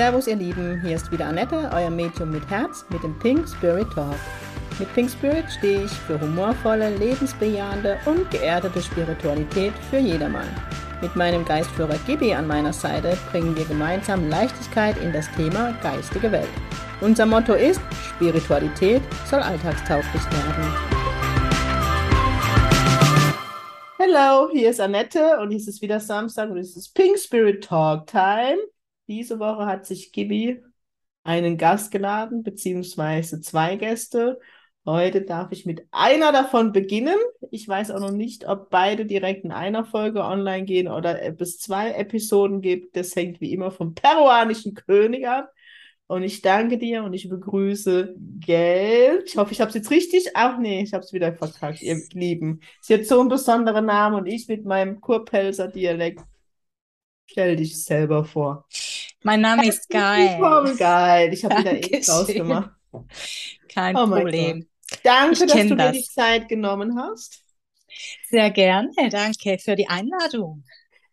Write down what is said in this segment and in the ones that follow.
Servus, ihr Lieben, hier ist wieder Annette, euer Medium mit Herz, mit dem Pink Spirit Talk. Mit Pink Spirit stehe ich für humorvolle, lebensbejahende und geerdete Spiritualität für jedermann. Mit meinem Geistführer Gibi an meiner Seite bringen wir gemeinsam Leichtigkeit in das Thema geistige Welt. Unser Motto ist, Spiritualität soll alltagstauglich werden. Hallo, hier ist Annette und es ist wieder Samstag und es ist Pink Spirit Talk Time. Diese Woche hat sich Gibi einen Gast geladen, beziehungsweise zwei Gäste. Heute darf ich mit einer davon beginnen. Ich weiß auch noch nicht, ob beide direkt in einer Folge online gehen oder ob es zwei Episoden gibt. Das hängt wie immer vom peruanischen König ab. Und ich danke dir und ich begrüße Geld. Ich hoffe, ich habe es jetzt richtig. Ach nee, ich habe es wieder verkackt, ihr Lieben. Sie hat so einen besonderen Namen und ich mit meinem Kurpelzer Dialekt. Stell dich selber vor. Mein Name ist Geil. Geil. Ich habe wieder eh rausgemacht. Kein oh Problem. Danke, dass du das. dir die Zeit genommen hast. Sehr gerne. Danke für die Einladung.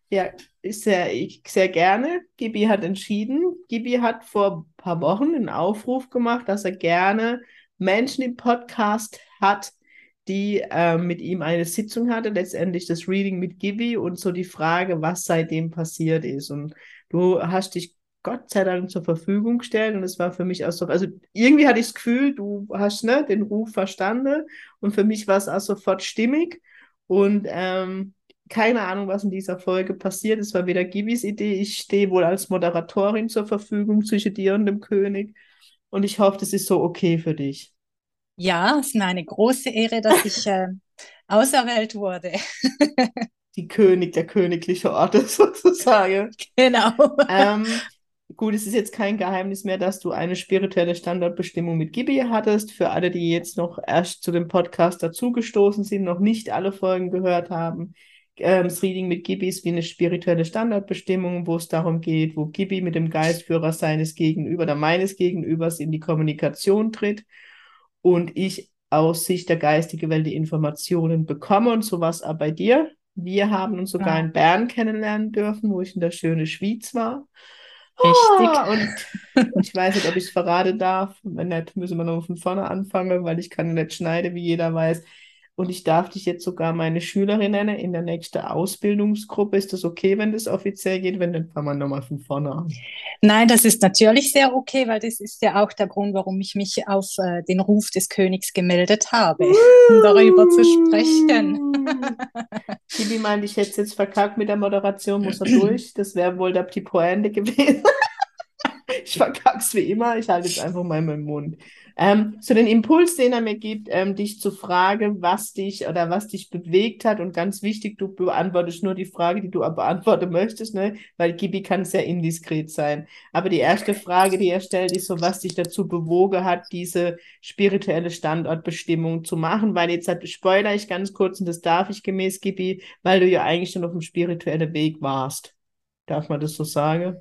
Ja, sehr, sehr gerne. Gibi hat entschieden. Gibi hat vor ein paar Wochen einen Aufruf gemacht, dass er gerne Menschen im Podcast hat, die äh, mit ihm eine Sitzung hatte, letztendlich das Reading mit Gibi und so die Frage, was seitdem passiert ist. Und du hast dich Gott sei Dank zur Verfügung gestellt und es war für mich auch so, also irgendwie hatte ich das Gefühl, du hast ne, den Ruf verstanden und für mich war es auch sofort stimmig und ähm, keine Ahnung, was in dieser Folge passiert. Es war wieder Givis Idee. Ich stehe wohl als Moderatorin zur Verfügung zwischen dir und dem König und ich hoffe, das ist so okay für dich. Ja, es ist mir eine große Ehre, dass ich äh, auserwählt wurde. Die König der königlichen Orte sozusagen. Genau. Ähm, Gut, es ist jetzt kein Geheimnis mehr, dass du eine spirituelle Standardbestimmung mit Gibi hattest. Für alle, die jetzt noch erst zu dem Podcast dazugestoßen sind, noch nicht alle Folgen gehört haben. Ähm, das Reading mit Gibi ist wie eine spirituelle Standardbestimmung, wo es darum geht, wo Gibi mit dem Geistführer seines Gegenüber oder meines Gegenübers in die Kommunikation tritt und ich aus Sicht der geistigen Welt die Informationen bekomme und sowas auch bei dir. Wir haben uns sogar ja. in Bern kennenlernen dürfen, wo ich in der schönen Schweiz war. Richtig. Oh, und ich weiß nicht, ob ich es verraten darf. Wenn nicht, müssen wir noch von vorne anfangen, weil ich kann nicht schneiden, wie jeder weiß. Und ich darf dich jetzt sogar meine Schülerin nennen in der nächsten Ausbildungsgruppe. Ist das okay, wenn das offiziell geht? Wenn, dann fangen wir nochmal von vorne an. Nein, das ist natürlich sehr okay, weil das ist ja auch der Grund, warum ich mich auf äh, den Ruf des Königs gemeldet habe, um darüber zu sprechen. Tibi meint, ich hätte es jetzt verkackt mit der Moderation, muss er durch. Das wäre wohl der die Pointe gewesen. ich verkack's wie immer, ich halte jetzt einfach mal meinen Mund. Ähm, so den Impuls, den er mir gibt, ähm, dich zu fragen, was dich oder was dich bewegt hat. Und ganz wichtig, du beantwortest nur die Frage, die du beantworten möchtest, ne? weil Gibi kann sehr indiskret sein. Aber die erste Frage, die er stellt, ist so, was dich dazu bewogen hat, diese spirituelle Standortbestimmung zu machen. Weil jetzt hat, spoiler ich ganz kurz, und das darf ich gemäß Gibi, weil du ja eigentlich schon auf dem spirituellen Weg warst. Darf man das so sagen?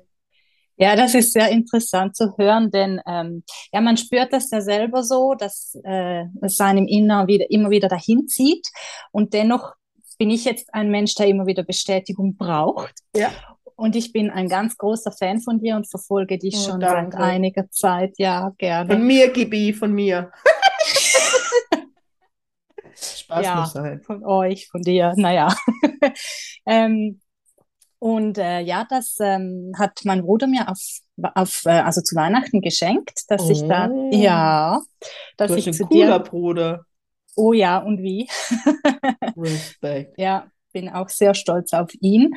Ja, das ist sehr interessant zu hören, denn ähm, ja, man spürt das ja selber so, dass äh, es einem Inneren wieder, immer wieder dahin zieht. Und dennoch bin ich jetzt ein Mensch, der immer wieder Bestätigung braucht. Ja. Und ich bin ein ganz großer Fan von dir und verfolge dich oh, schon danke. seit einiger Zeit. Ja, gerne. Von mir, Gibi, von mir. Spaß ja, muss sein. Von euch, von dir, naja. ähm, und äh, ja, das ähm, hat mein Bruder mir auf, auf äh, also zu Weihnachten geschenkt, dass oh. ich da, oh. ja, dass du ich zu cooler dir. Bruder. Oh ja, und wie? Respekt. Ja, bin auch sehr stolz auf ihn.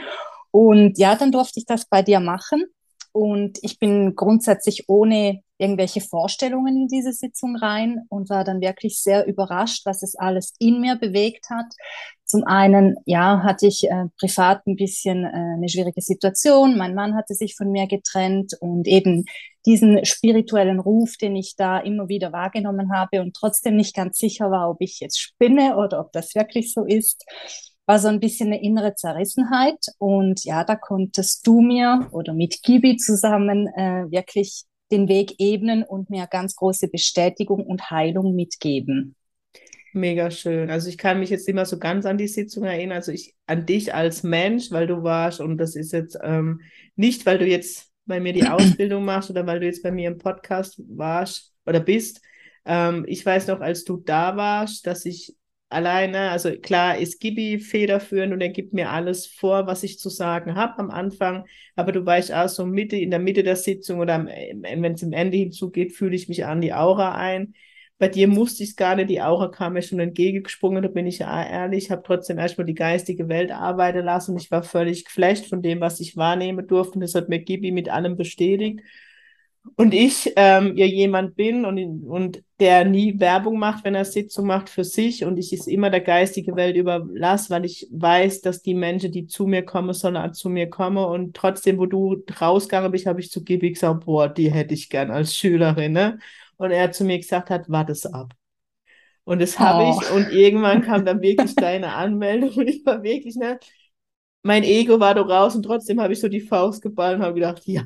Und ja, dann durfte ich das bei dir machen. Und ich bin grundsätzlich ohne irgendwelche Vorstellungen in diese Sitzung rein und war dann wirklich sehr überrascht, was es alles in mir bewegt hat. Zum einen, ja, hatte ich äh, privat ein bisschen äh, eine schwierige Situation. Mein Mann hatte sich von mir getrennt und eben diesen spirituellen Ruf, den ich da immer wieder wahrgenommen habe und trotzdem nicht ganz sicher war, ob ich jetzt spinne oder ob das wirklich so ist war so ein bisschen eine innere Zerrissenheit. Und ja, da konntest du mir oder mit Gibi zusammen äh, wirklich den Weg ebnen und mir ganz große Bestätigung und Heilung mitgeben. Mega schön. Also ich kann mich jetzt immer so ganz an die Sitzung erinnern, also ich an dich als Mensch, weil du warst und das ist jetzt ähm, nicht, weil du jetzt bei mir die Ausbildung machst oder weil du jetzt bei mir im Podcast warst oder bist. Ähm, ich weiß noch, als du da warst, dass ich alleine, also klar ist Gibi federführend und er gibt mir alles vor, was ich zu sagen habe am Anfang, aber du weißt auch so Mitte, in der Mitte der Sitzung oder wenn es im Ende hinzugeht, fühle ich mich an die Aura ein. Bei dir musste ich es gar nicht, die Aura kam mir schon entgegengesprungen, da bin ich ja ehrlich, ich habe trotzdem erstmal die geistige Welt arbeiten lassen. Ich war völlig geflasht von dem, was ich wahrnehmen durfte und das hat mir Gibi mit allem bestätigt und ich ähm, ja jemand bin und, und der nie Werbung macht, wenn er Sitzung macht für sich und ich es immer der geistige Welt überlasse, weil ich weiß, dass die Menschen, die zu mir kommen, auch zu mir kommen und trotzdem, wo du rausgegangen bist, habe ich zu Gibi gesagt, boah, die hätte ich gern als Schülerin, ne? Und er zu mir gesagt hat, warte es ab. Und das habe oh. ich und irgendwann kam dann wirklich deine Anmeldung und ich war wirklich, ne? Mein Ego war da raus und trotzdem habe ich so die Faust geballt und habe gedacht, ja,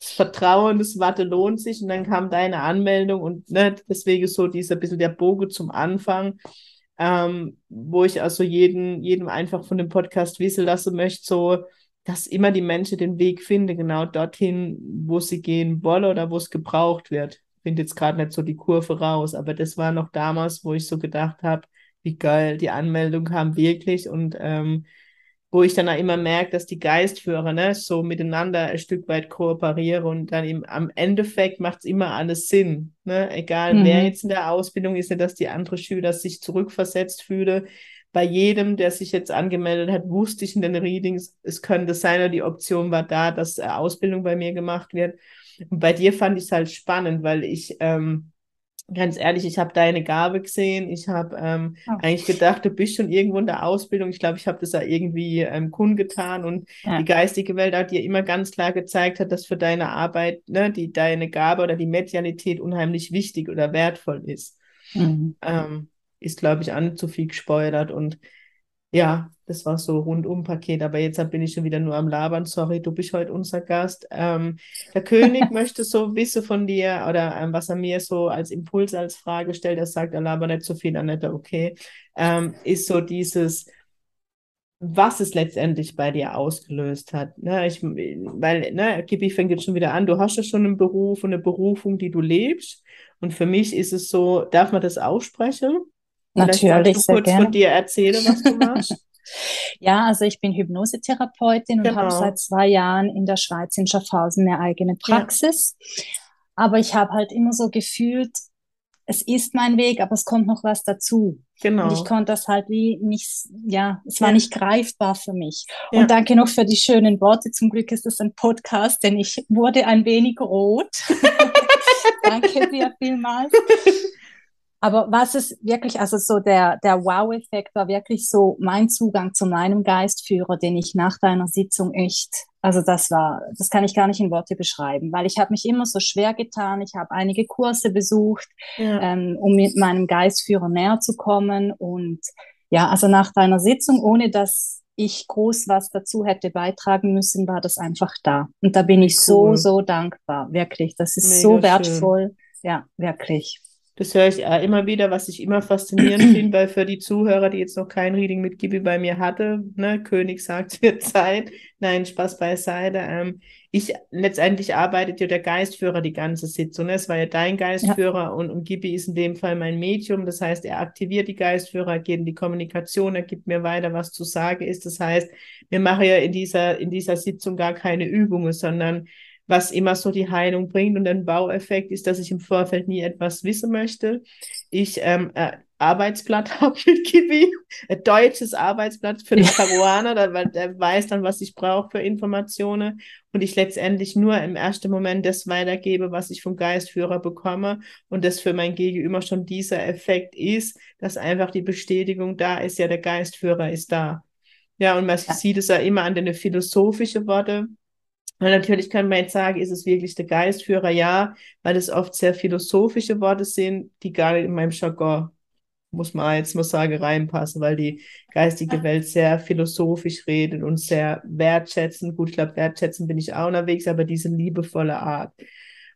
das Vertrauen, das Warte lohnt sich und dann kam deine Anmeldung und ne, deswegen so dieser bisschen der Bogen zum Anfang, ähm, wo ich also jeden, jedem einfach von dem Podcast wissen lassen möchte, so, dass immer die Menschen den Weg finden, genau dorthin, wo sie gehen wollen oder wo es gebraucht wird. Ich finde jetzt gerade nicht so die Kurve raus, aber das war noch damals, wo ich so gedacht habe, wie geil, die Anmeldung kam wirklich und ähm, wo ich dann auch immer merke, dass die Geistführer ne, so miteinander ein Stück weit kooperieren und dann im, am Endeffekt macht es immer alles Sinn. Ne? Egal mhm. wer jetzt in der Ausbildung ist, dass die andere Schüler sich zurückversetzt fühle. Bei jedem, der sich jetzt angemeldet hat, wusste ich in den Readings, es könnte sein, oder die Option war da, dass Ausbildung bei mir gemacht wird. Und bei dir fand ich es halt spannend, weil ich ähm, ganz ehrlich, ich habe deine Gabe gesehen. Ich habe ähm, oh. eigentlich gedacht, du bist schon irgendwo in der Ausbildung. Ich glaube, ich habe das ja irgendwie ähm, kundgetan und ja. die geistige Welt hat dir immer ganz klar gezeigt hat, dass für deine Arbeit ne, die deine Gabe oder die Medialität unheimlich wichtig oder wertvoll ist. Mhm. Ähm, ist, glaube ich, an zu viel gespoilert und ja, das war so rundum Paket, aber jetzt bin ich schon wieder nur am Labern. Sorry, du bist heute unser Gast. Ähm, der König möchte so wissen von dir oder ähm, was er mir so als Impuls, als Frage stellt. Er sagt, er labert nicht so viel, Annette, okay. Ähm, ist so dieses, was es letztendlich bei dir ausgelöst hat. Ne, ich, weil, ne, Gibi fängt jetzt schon wieder an, du hast ja schon einen Beruf und eine Berufung, die du lebst. Und für mich ist es so, darf man das aussprechen? Natürlich, sehr kurz gerne. von dir erzählen, was du machst. Ja, also ich bin Hypnosetherapeutin genau. und habe seit zwei Jahren in der Schweiz in Schaffhausen eine eigene Praxis. Ja. Aber ich habe halt immer so gefühlt, es ist mein Weg, aber es kommt noch was dazu. Genau. Und ich konnte das halt wie nicht, ja, es war ja. nicht greifbar für mich. Ja. Und danke noch für die schönen Worte. Zum Glück ist es ein Podcast, denn ich wurde ein wenig rot. danke dir vielmals. Aber was ist wirklich, also so der, der Wow-Effekt war wirklich so mein Zugang zu meinem Geistführer, den ich nach deiner Sitzung echt, also das war, das kann ich gar nicht in Worte beschreiben, weil ich habe mich immer so schwer getan. Ich habe einige Kurse besucht, ja. ähm, um mit meinem Geistführer näher zu kommen. Und ja, also nach deiner Sitzung, ohne dass ich groß was dazu hätte beitragen müssen, war das einfach da. Und da bin ich cool. so, so dankbar. Wirklich. Das ist Mega so wertvoll. Schön. Ja, wirklich. Das höre ich äh, immer wieder, was ich immer faszinierend finde, weil für die Zuhörer, die jetzt noch kein Reading mit Gibi bei mir hatte, ne, König sagt, wird Zeit. Nein, Spaß beiseite. Ähm, ich letztendlich arbeitet ja der Geistführer die ganze Sitzung. Ne? Es war ja dein Geistführer ja. und, und Gibi ist in dem Fall mein Medium. Das heißt, er aktiviert die Geistführer, geht in die Kommunikation, er gibt mir weiter, was zu sagen ist. Das heißt, wir machen ja in dieser, in dieser Sitzung gar keine Übungen, sondern was immer so die Heilung bringt. Und ein Baueffekt ist, dass ich im Vorfeld nie etwas wissen möchte. Ich ähm, äh, Arbeitsblatt habe mit Kiwi, ein deutsches Arbeitsblatt für den Peruaner, weil der weiß dann, was ich brauche für Informationen und ich letztendlich nur im ersten Moment das weitergebe, was ich vom Geistführer bekomme und das für mein Gegenüber schon dieser Effekt ist, dass einfach die Bestätigung da ist, ja, der Geistführer ist da. Ja, und man ja. sieht es ja immer an den philosophischen Worte, weil natürlich kann man jetzt sagen, ist es wirklich der Geistführer? Ja, weil es oft sehr philosophische Worte sind, die gar nicht in meinem Jargon, muss man jetzt mal sagen, reinpassen, weil die geistige Welt sehr philosophisch redet und sehr wertschätzend. Gut, ich glaube, wertschätzend bin ich auch unterwegs, aber diese liebevolle Art.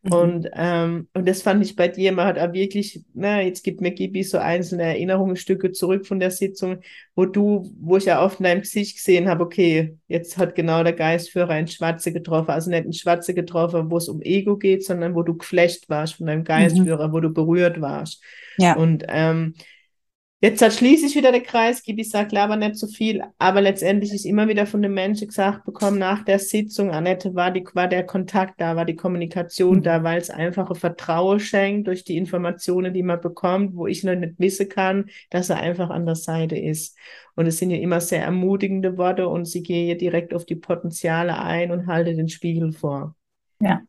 Mhm. Und, ähm, und das fand ich bei dir, man hat auch wirklich, na, jetzt gibt mir Gibi so einzelne Erinnerungsstücke zurück von der Sitzung, wo du, wo ich ja oft in deinem Gesicht gesehen habe, okay, jetzt hat genau der Geistführer ein Schwarze getroffen, also nicht ein Schwarze getroffen, wo es um Ego geht, sondern wo du geflecht warst von deinem mhm. Geistführer, mhm. wo du berührt warst. Ja. Und ähm, Jetzt hat schließe ich wieder den Kreis, Gibi sagt aber nicht so viel, aber letztendlich ist immer wieder von den Menschen gesagt bekommen, nach der Sitzung, Annette, war, die, war der Kontakt da, war die Kommunikation mhm. da, weil es einfache Vertrauen schenkt durch die Informationen, die man bekommt, wo ich noch nicht wissen kann, dass er einfach an der Seite ist. Und es sind ja immer sehr ermutigende Worte und sie gehen direkt auf die Potenziale ein und halte den Spiegel vor. Ja.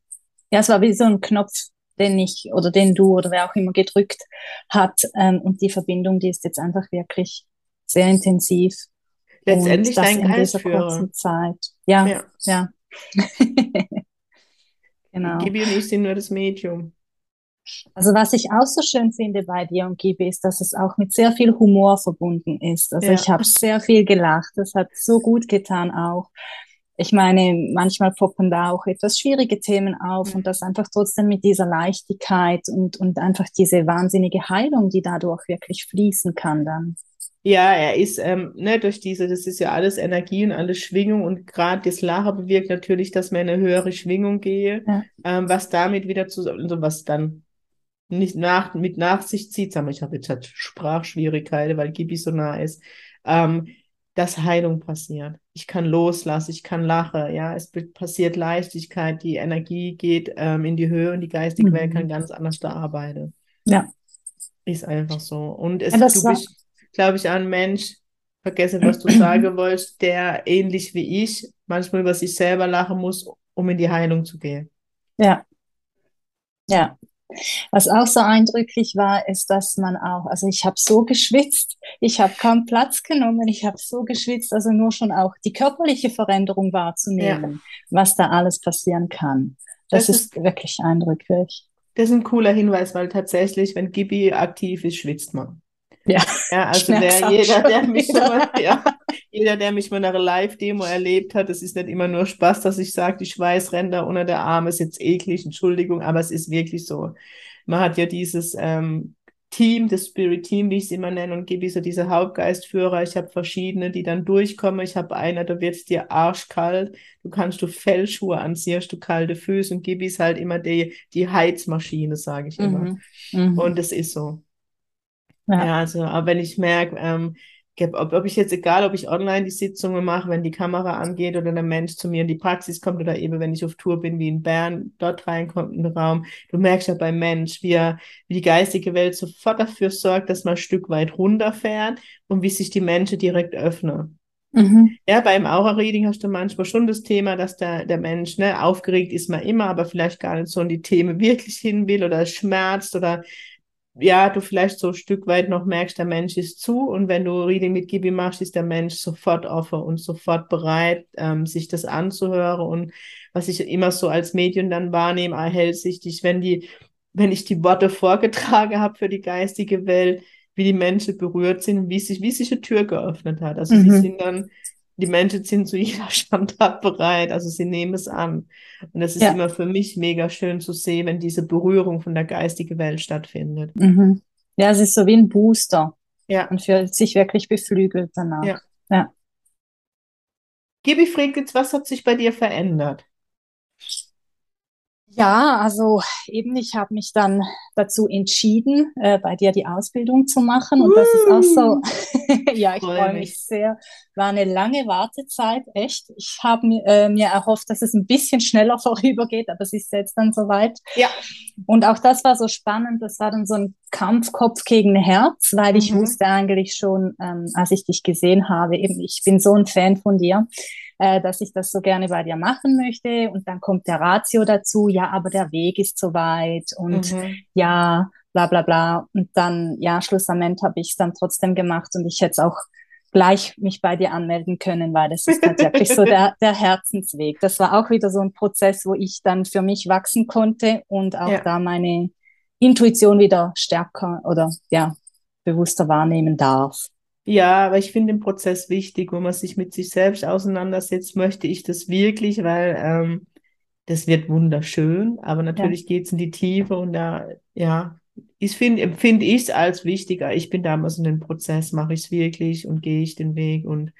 Ja, es war wie so ein Knopf, den ich oder den du oder wer auch immer gedrückt hat. Ähm, und die Verbindung, die ist jetzt einfach wirklich sehr intensiv. Letztendlich und das dein in dieser kurzen Zeit. Ja, ja. ja. genau. Gibi und ich sind nur das Medium. Also was ich auch so schön finde bei dir und Gibi ist, dass es auch mit sehr viel Humor verbunden ist. Also ja. ich habe sehr viel gelacht. Das hat so gut getan auch ich meine, manchmal poppen da auch etwas schwierige Themen auf und das einfach trotzdem mit dieser Leichtigkeit und, und einfach diese wahnsinnige Heilung, die dadurch wirklich fließen kann dann. Ja, er ist, ähm, ne, durch diese, das ist ja alles Energie und alles Schwingung und gerade das Lachen bewirkt natürlich, dass man in eine höhere Schwingung gehe, ja. ähm, was damit wieder zu, also was dann nicht nach, mit nach sich zieht, sagen wir, ich habe jetzt halt Sprachschwierigkeiten, weil Gibi so nah ist, ähm, dass Heilung passiert. Ich kann loslassen, ich kann lachen, ja, es passiert Leichtigkeit, die Energie geht ähm, in die Höhe und die geistige mhm. Welt kann ganz anders da arbeiten. Ja. Ist einfach so. Und es, ja, du bist, glaube ich, ein Mensch, vergesse, was du sagen wolltest, der ähnlich wie ich manchmal über sich selber lachen muss, um in die Heilung zu gehen. Ja. Ja, was auch so eindrücklich war, ist, dass man auch, also ich habe so geschwitzt, ich habe kaum Platz genommen, ich habe so geschwitzt, also nur schon auch die körperliche Veränderung wahrzunehmen, ja. was da alles passieren kann. Das, das ist, ist wirklich eindrücklich. Das ist ein cooler Hinweis, weil tatsächlich, wenn Gibi aktiv ist, schwitzt man. Ja, ja also der, jeder, der mich mal, ja, jeder, der mich mal in einer Live-Demo erlebt hat, es ist nicht immer nur Spaß, dass ich sage, die Schweißränder unter der Arme ist jetzt eklig, Entschuldigung, aber es ist wirklich so. Man hat ja dieses ähm, Team, das Spirit Team, wie ich es immer nenne, und gebe so diese Hauptgeistführer. Ich habe verschiedene, die dann durchkommen. Ich habe einer, da wird es dir arschkalt. Du kannst du Fellschuhe anziehen, du kalte Füße und gebe es halt immer die, die Heizmaschine, sage ich immer. Mhm. Mhm. Und es ist so. Ja. ja, also, aber wenn ich merke, ähm, ob, ob ich jetzt, egal ob ich online die Sitzungen mache, wenn die Kamera angeht oder der Mensch zu mir in die Praxis kommt oder eben wenn ich auf Tour bin, wie in Bern, dort reinkommt in den Raum, du merkst ja beim Mensch, wie, er, wie die geistige Welt sofort dafür sorgt, dass man ein Stück weit runterfährt und wie sich die Menschen direkt öffnen. Mhm. Ja, beim Aura-Reading hast du manchmal schon das Thema, dass der, der Mensch, ne, aufgeregt ist man immer, aber vielleicht gar nicht so in die Themen wirklich hin will oder schmerzt oder ja, du vielleicht so ein Stück weit noch merkst, der Mensch ist zu und wenn du Reading mit Gibi machst, ist der Mensch sofort offen und sofort bereit, ähm, sich das anzuhören und was ich immer so als Medium dann wahrnehme, erhellsichtig, wenn die, wenn ich die Worte vorgetragen habe für die geistige Welt, wie die Menschen berührt sind, wie sich, wie sich eine Tür geöffnet hat. Also mhm. sie sind dann die Menschen sind zu jeder Standart bereit, also sie nehmen es an. Und das ist ja. immer für mich mega schön zu sehen, wenn diese Berührung von der geistigen Welt stattfindet. Mhm. Ja, es ist so wie ein Booster. Ja. Und fühlt sich wirklich beflügelt danach. Ja. ja. Gibi Friedrich, was hat sich bei dir verändert? Ja, also eben, ich habe mich dann dazu entschieden, äh, bei dir die Ausbildung zu machen. Und das ist auch so, ja, ich freue mich sehr. War eine lange Wartezeit, echt. Ich habe mir, äh, mir erhofft, dass es ein bisschen schneller vorübergeht, aber es ist jetzt dann soweit. Ja. Und auch das war so spannend. Das war dann so ein Kampf Kopf gegen Herz, weil ich mhm. wusste eigentlich schon, ähm, als ich dich gesehen habe, eben, ich bin so ein Fan von dir äh, dass ich das so gerne bei dir machen möchte. Und dann kommt der Ratio dazu, ja, aber der Weg ist so weit und mhm. ja, bla bla bla. Und dann, ja, schlussendlich habe ich es dann trotzdem gemacht und ich hätte es auch gleich mich bei dir anmelden können, weil das ist halt wirklich so der, der Herzensweg. Das war auch wieder so ein Prozess, wo ich dann für mich wachsen konnte und auch ja. da meine Intuition wieder stärker oder ja, bewusster wahrnehmen darf. Ja, aber ich finde den Prozess wichtig, wo man sich mit sich selbst auseinandersetzt, möchte ich das wirklich, weil ähm, das wird wunderschön, aber natürlich ja. geht es in die Tiefe und da, ja, ich finde, empfinde ich es als wichtiger. Ich bin damals in dem Prozess, mache ich es wirklich und gehe ich den Weg und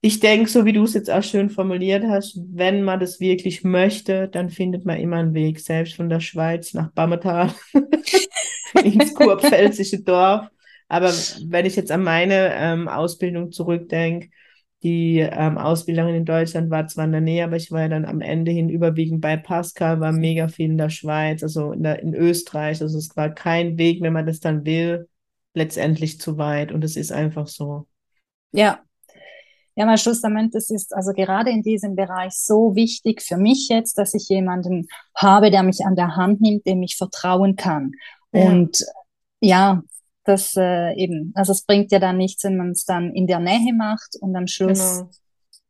ich denke, so wie du es jetzt auch schön formuliert hast, wenn man das wirklich möchte, dann findet man immer einen Weg, selbst von der Schweiz nach Bammertal ins kurpfälzische Dorf. Aber wenn ich jetzt an meine ähm, Ausbildung zurückdenke, die ähm, Ausbildung in Deutschland war zwar in der Nähe, aber ich war ja dann am Ende hin überwiegend bei Pascal, war mega viel in der Schweiz, also in, der, in Österreich. Also es war kein Weg, wenn man das dann will, letztendlich zu weit. Und es ist einfach so. Ja, ja, mal schlussendlich, es ist also gerade in diesem Bereich so wichtig für mich jetzt, dass ich jemanden habe, der mich an der Hand nimmt, dem ich vertrauen kann. Ja. Und ja, das äh, eben, also es bringt ja dann nichts, wenn man es dann in der Nähe macht und am Schluss. Genau.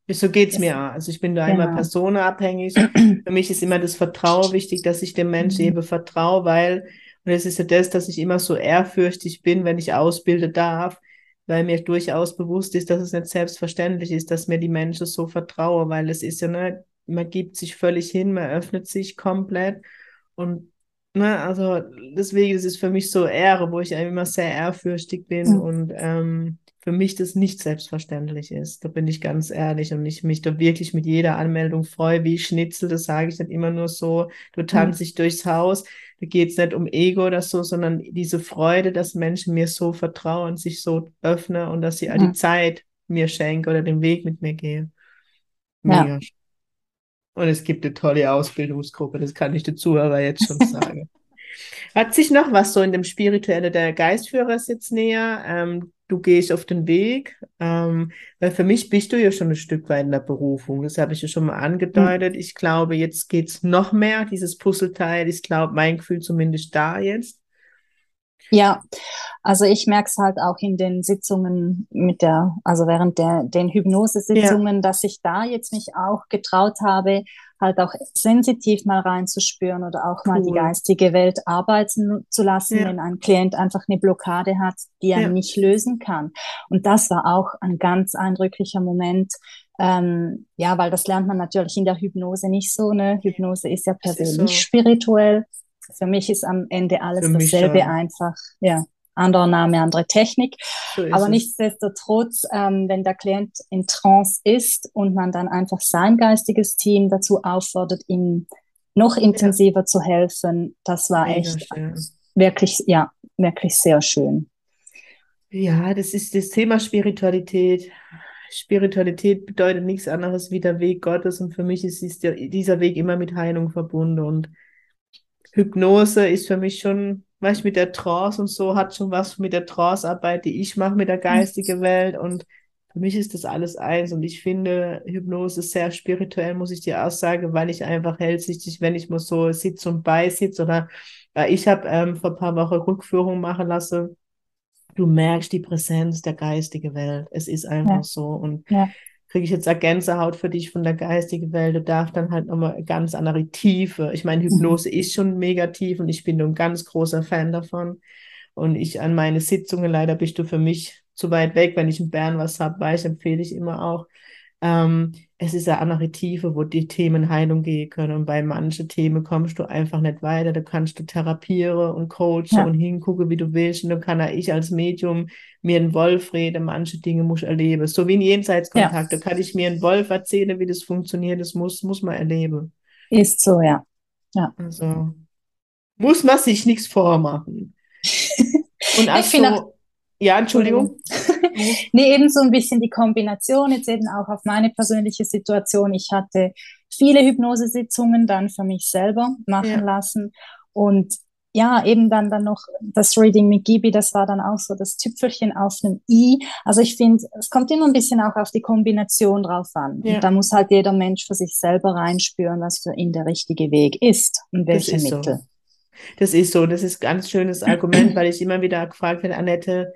So geht's mir auch. Also ich bin da genau. immer personenabhängig. Für mich ist immer das Vertrauen wichtig, dass ich dem Menschen mhm. eben vertraue, weil, und es ist ja das, dass ich immer so ehrfürchtig bin, wenn ich ausbilden darf, weil mir durchaus bewusst ist, dass es nicht selbstverständlich ist, dass mir die Menschen so vertrauen, weil es ist ja, ne, man gibt sich völlig hin, man öffnet sich komplett und Ne, also deswegen ist es für mich so Ehre, wo ich immer sehr ehrfürchtig bin mhm. und ähm, für mich das nicht selbstverständlich ist. Da bin ich ganz ehrlich und ich mich da wirklich mit jeder Anmeldung freue, wie Schnitzel, das sage ich nicht immer nur so, du tanzt dich mhm. durchs Haus, da geht es nicht um Ego oder so, sondern diese Freude, dass Menschen mir so vertrauen, sich so öffnen und dass sie all die Zeit mir schenken oder den Weg mit mir gehen. Mega. Ja. Und es gibt eine tolle Ausbildungsgruppe, das kann ich den Zuhörer jetzt schon sagen. Hat sich noch was so in dem Spirituelle der Geistführer ist jetzt näher? Ähm, du gehst auf den Weg, ähm, weil für mich bist du ja schon ein Stück weit in der Berufung. Das habe ich ja schon mal angedeutet. Mhm. Ich glaube, jetzt geht es noch mehr, dieses Puzzleteil. Ich glaube, mein Gefühl zumindest da jetzt. Ja, also ich merke es halt auch in den Sitzungen mit der, also während der, den Hypnosesitzungen, ja. dass ich da jetzt mich auch getraut habe, halt auch sensitiv mal reinzuspüren oder auch cool. mal die geistige Welt arbeiten zu lassen, ja. wenn ein Klient einfach eine Blockade hat, die er ja. nicht lösen kann. Und das war auch ein ganz eindrücklicher Moment, ähm, ja, weil das lernt man natürlich in der Hypnose nicht so. Ne? Hypnose ist ja per se so. spirituell, für mich ist am Ende alles dasselbe schon. einfach. Ja, anderer Name, andere Technik. So Aber es. nichtsdestotrotz, ähm, wenn der Klient in Trance ist und man dann einfach sein geistiges Team dazu auffordert, ihm noch intensiver ja. zu helfen, das war Mega echt schön. wirklich, ja, wirklich sehr schön. Ja, das ist das Thema Spiritualität. Spiritualität bedeutet nichts anderes wie der Weg Gottes und für mich ist dieser Weg immer mit Heilung verbunden und Hypnose ist für mich schon, weißt mit der Trance und so hat schon was mit der Trance-Arbeit, die ich mache mit der geistigen Welt und für mich ist das alles eins und ich finde Hypnose sehr spirituell, muss ich dir auch sagen, weil ich einfach hellsichtig, wenn ich mal so sitze und beisitze oder äh, ich habe ähm, vor ein paar Wochen Rückführung machen lassen. Du merkst die Präsenz der geistigen Welt. Es ist einfach ja. so und ja kriege ich jetzt Gänsehaut für dich von der geistigen Welt. Du darfst dann halt nochmal ganz andere Tiefe. Ich meine, Hypnose ist schon mega tief und ich bin ein ganz großer Fan davon. Und ich an meine Sitzungen, leider bist du für mich zu weit weg. Wenn ich in Bern was habe, weiß, empfehle ich immer auch. Ähm, es ist eine andere Tiefe, wo die Themen Heilung gehen können. Und bei manchen Themen kommst du einfach nicht weiter. Da kannst du therapieren und coachen ja. und hingucken, wie du willst. Und dann kann auch ich als Medium mir einen Wolf reden. Manche Dinge muss ich erleben. So wie in Jenseitskontakt. Ja. Da kann ich mir einen Wolf erzählen, wie das funktioniert. Das muss, muss man erleben. Ist so, ja. ja. Also muss man sich nichts vormachen. Und auch so, ja, Entschuldigung. nee, eben so ein bisschen die Kombination, jetzt eben auch auf meine persönliche Situation. Ich hatte viele Hypnosesitzungen dann für mich selber machen ja. lassen und ja, eben dann, dann noch das Reading mit Gibi, das war dann auch so das Tüpfelchen auf einem I. Also ich finde, es kommt immer ein bisschen auch auf die Kombination drauf an. Ja. Und da muss halt jeder Mensch für sich selber reinspüren, was für ihn der richtige Weg ist und welche Mittel. So. Das ist so, das ist ein ganz schönes Argument, weil ich immer wieder gefragt werde, Annette,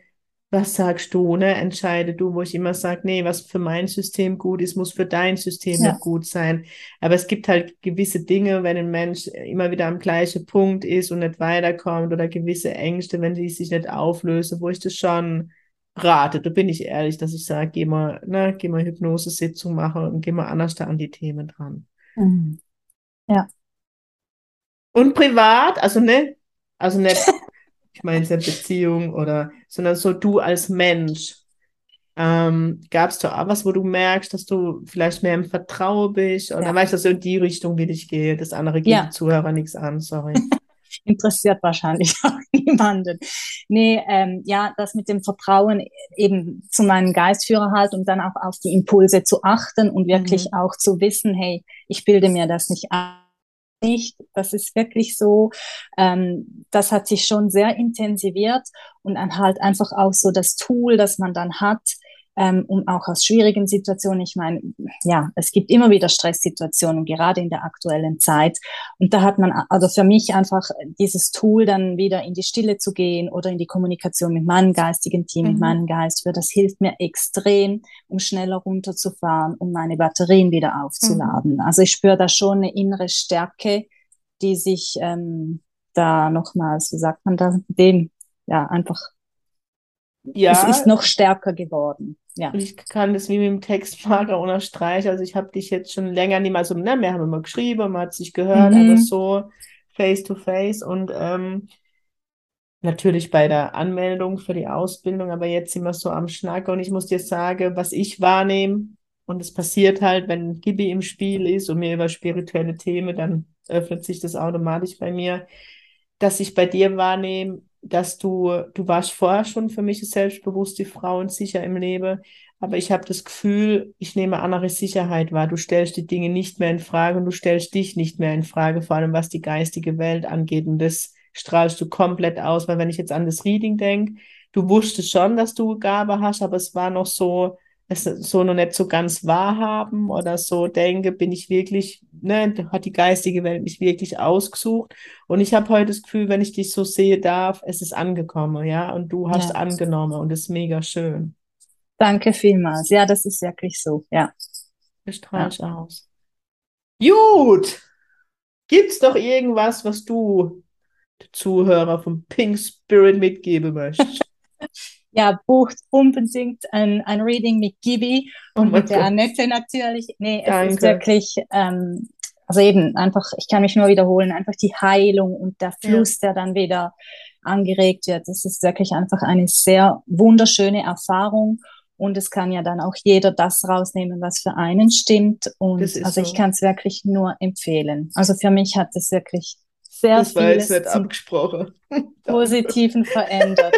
was sagst du, ne? Entscheide du, wo ich immer sage, nee, was für mein System gut ist, muss für dein System ja. gut sein. Aber es gibt halt gewisse Dinge, wenn ein Mensch immer wieder am gleichen Punkt ist und nicht weiterkommt oder gewisse Ängste, wenn die sich nicht auflösen, wo ich das schon rate. Da bin ich ehrlich, dass ich sage, geh mal, ne, geh mal Hypnosesitzung machen und geh mal anders da an die Themen dran. Mhm. Ja. Und privat, also ne, also nicht, ich meine jetzt Beziehung oder, sondern so du als Mensch. Ähm, Gab es da auch was, wo du merkst, dass du vielleicht mehr im Vertrauen bist? Oder Ja. weißt du, so in die Richtung will ich gehe? Das andere geht Ja. die Zuhörer nichts an, sorry. interessiert wahrscheinlich auch niemanden. Nee, ähm, ja, das mit dem Vertrauen eben zu meinem Geistführer halt und dann auch auf die Impulse zu achten und wirklich Mhm. auch zu wissen, hey, ich bilde mir das nicht ein. Nicht, das ist wirklich so, ähm, das hat sich schon sehr intensiviert und dann halt einfach auch so das Tool, das man dann hat, ähm, um auch aus schwierigen Situationen, ich meine, ja, es gibt immer wieder Stresssituationen, gerade in der aktuellen Zeit. Und da hat man, also für mich einfach dieses Tool, dann wieder in die Stille zu gehen oder in die Kommunikation mit meinem geistigen Team, mit Mhm. meinem Geist, für das hilft mir extrem, um schneller runterzufahren, um meine Batterien wieder aufzuladen. Also ich spüre da schon eine innere Stärke, die sich ähm, da nochmals, wie sagt man da, dem, ja, einfach, Ja, es ist noch stärker geworden. Ja. Ich kann das wie mit dem Textmarker unterstreichen. Also ich habe dich jetzt schon länger nicht mal so, ne, wir haben immer geschrieben, man hat sich gehört, Mhm. aber so face to face und ähm, natürlich bei der Anmeldung für die Ausbildung, aber jetzt sind wir so am Schnacken und ich muss dir sagen, was ich wahrnehme und es passiert halt, wenn Gibi im Spiel ist und mir über spirituelle Themen, dann öffnet sich das automatisch bei mir, dass ich bei dir wahrnehme, dass du, du warst vorher schon für mich eine selbstbewusste Frau und sicher im Leben, aber ich habe das Gefühl, ich nehme andere Sicherheit wahr. Du stellst die Dinge nicht mehr in Frage und du stellst dich nicht mehr in Frage, vor allem was die geistige Welt angeht. Und das strahlst du komplett aus, weil wenn ich jetzt an das Reading denke, du wusstest schon, dass du Gabe hast, aber es war noch so, es so noch nicht so ganz wahrhaben oder so denke, bin ich wirklich, ne, hat die geistige Welt mich wirklich ausgesucht. Und ich habe heute das Gefühl, wenn ich dich so sehe darf, es ist angekommen, ja, und du hast Ja. angenommen und das ist mega schön. Danke vielmals. Ja, das ist wirklich so. Ja. Das strahlst aus. Gut. Gibt's doch irgendwas, was du Zuhörer vom Pink Spirit mitgeben möchtest? Ja, bucht unbedingt ein, ein Reading mit Gibi Oh und mein mit der. Annette natürlich. Nee, es ist Danke. wirklich, ähm, also eben einfach, ich kann mich nur wiederholen, einfach die Heilung und der Fluss, der dann wieder angeregt wird. Das ist wirklich einfach eine sehr wunderschöne Erfahrung. Und es kann ja dann auch jeder das rausnehmen, was für einen stimmt. Und also ich so. kann es wirklich nur empfehlen. Also für mich hat es wirklich sehr Das war jetzt nicht abgesprochen. Positiven verändert.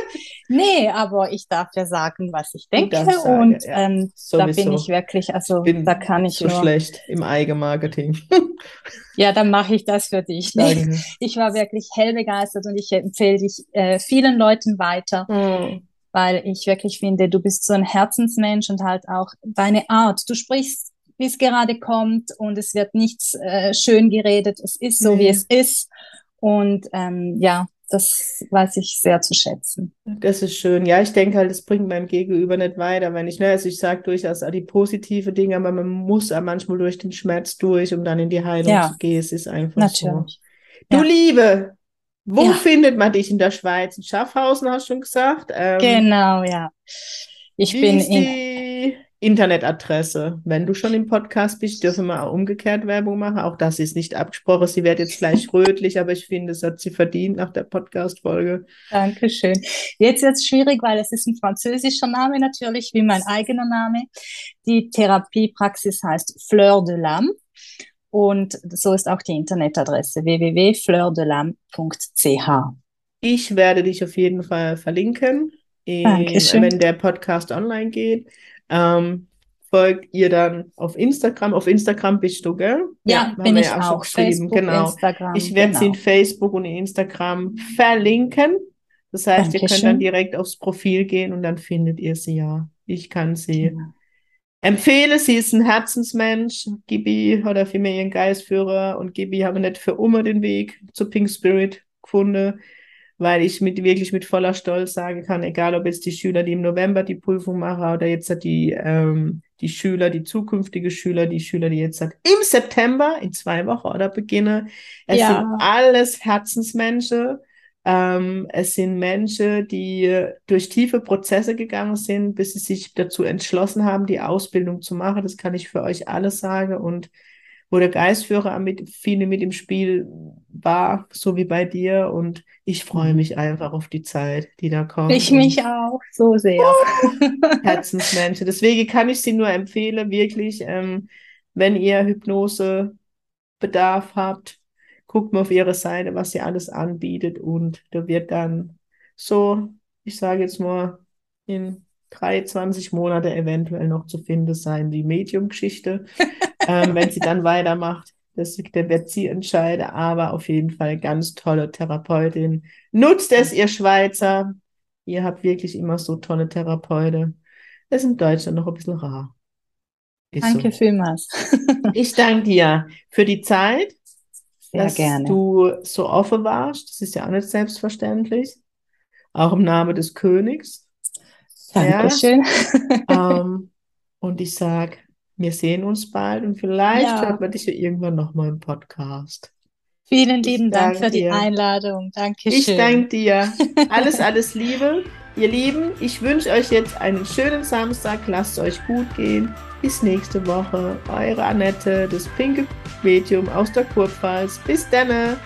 Nee, aber ich darf ja sagen, was ich denke. darfst sagen, und ja. ähm, da bin ich wirklich, also Bin da kann ich so nur, schlecht im Eigenmarketing. ja, dann mache ich das für dich. Danke. ich war wirklich hell begeistert und ich empfehle dich äh, vielen Leuten weiter, Oh, weil ich wirklich finde, du bist so ein Herzensmensch und halt auch deine Art. Du sprichst, wie es gerade kommt und es wird nichts äh, schön geredet. Es ist so, wie Nee. es ist. Und ähm, ja, das weiß ich sehr zu schätzen. Das ist schön. Ja, ich denke halt, das bringt meinem Gegenüber nicht weiter, wenn ich, ne, also ich sage durchaus die positive Dinge, aber man muss auch manchmal durch den Schmerz durch, um dann in die Heilung Ja. zu gehen. Es ist einfach so. Natürlich. Du Ja. Liebe, wo Ja. findet man dich in der Schweiz? In Schaffhausen hast du schon gesagt. Ähm, Genau, ja. Ich wie bin in, Internetadresse? Wenn du schon im Podcast bist, dürfen wir auch umgekehrt Werbung machen. Auch das ist nicht abgesprochen. Sie wird jetzt gleich rötlich, aber ich finde, es hat sie verdient nach der Podcast-Folge. Dankeschön. Jetzt wird es schwierig, weil es ist ein französischer Name natürlich, wie mein eigener Name. Die Therapiepraxis heißt Fleur de l'âme und so ist auch die Internetadresse www.fleurdelame.ch. Ich werde dich auf jeden Fall verlinken, Dankeschön. wenn der Podcast online geht. Ähm, folgt ihr dann auf Instagram. Auf Instagram bist du, gell? Ja, haben bin ich ja auch. geschrieben. Facebook, Genau. Instagram, Ich werde sie in genau. Facebook und in Instagram verlinken. Das heißt, ihr könnt dann Dankeschön. direkt aufs Profil gehen und dann findet ihr sie ja. Ich kann sie Genau. empfehle. Sie ist ein Herzensmensch. Gibi oder vielmehr ihren Geistführer und Gibi haben nicht für immer den Weg zu Pink Spirit gefunden, weil ich mit, wirklich mit voller Stolz sagen kann, egal ob jetzt die Schüler, die im November die Prüfung machen oder jetzt die, ähm, die Schüler, die zukünftige Schüler, die Schüler, die jetzt im September, in zwei Wochen oder beginnen. Es Ja. sind alles Herzensmenschen. Ähm, es sind Menschen, die durch tiefe Prozesse gegangen sind, bis sie sich dazu entschlossen haben, die Ausbildung zu machen. Das kann ich für euch alles sagen. Und wo der Geistführer mit, viele mit im Spiel war, so wie bei dir. Und ich freue mhm. mich einfach auf die Zeit, die da kommt. Ich mich auch so sehr. Herzensmenschen. Deswegen kann ich sie nur empfehlen, wirklich, ähm, wenn ihr Hypnose Bedarf habt, guckt mal auf ihre Seite, was sie alles anbietet und da wird dann so, ich sage jetzt mal, in 23 Monate eventuell noch zu finden sein, die Medium-Geschichte, ähm, wenn sie dann weitermacht. Das, der wird sie entscheiden, aber auf jeden Fall ganz tolle Therapeutin. Nutzt es, ihr Schweizer. Ihr habt wirklich immer so tolle Therapeuten. Das ist in Deutschland noch ein bisschen rar. Ist danke so. vielmals. ich danke dir für die Zeit, Sehr dass gerne. du so offen warst. Das ist ja auch nicht selbstverständlich. Auch im Namen des Königs. Dankeschön. Ja. ähm, und ich sage, wir sehen uns bald und vielleicht ja. hört man dich ja irgendwann nochmal im Podcast. Vielen lieben Dank für die Einladung. Dankeschön. Ich danke dir. Alles, alles Liebe. Ihr Lieben, ich wünsche euch jetzt einen schönen Samstag. Lasst es euch gut gehen. Bis nächste Woche. Eure Annette, das pinke Medium aus der Kurpfalz. Bis dann.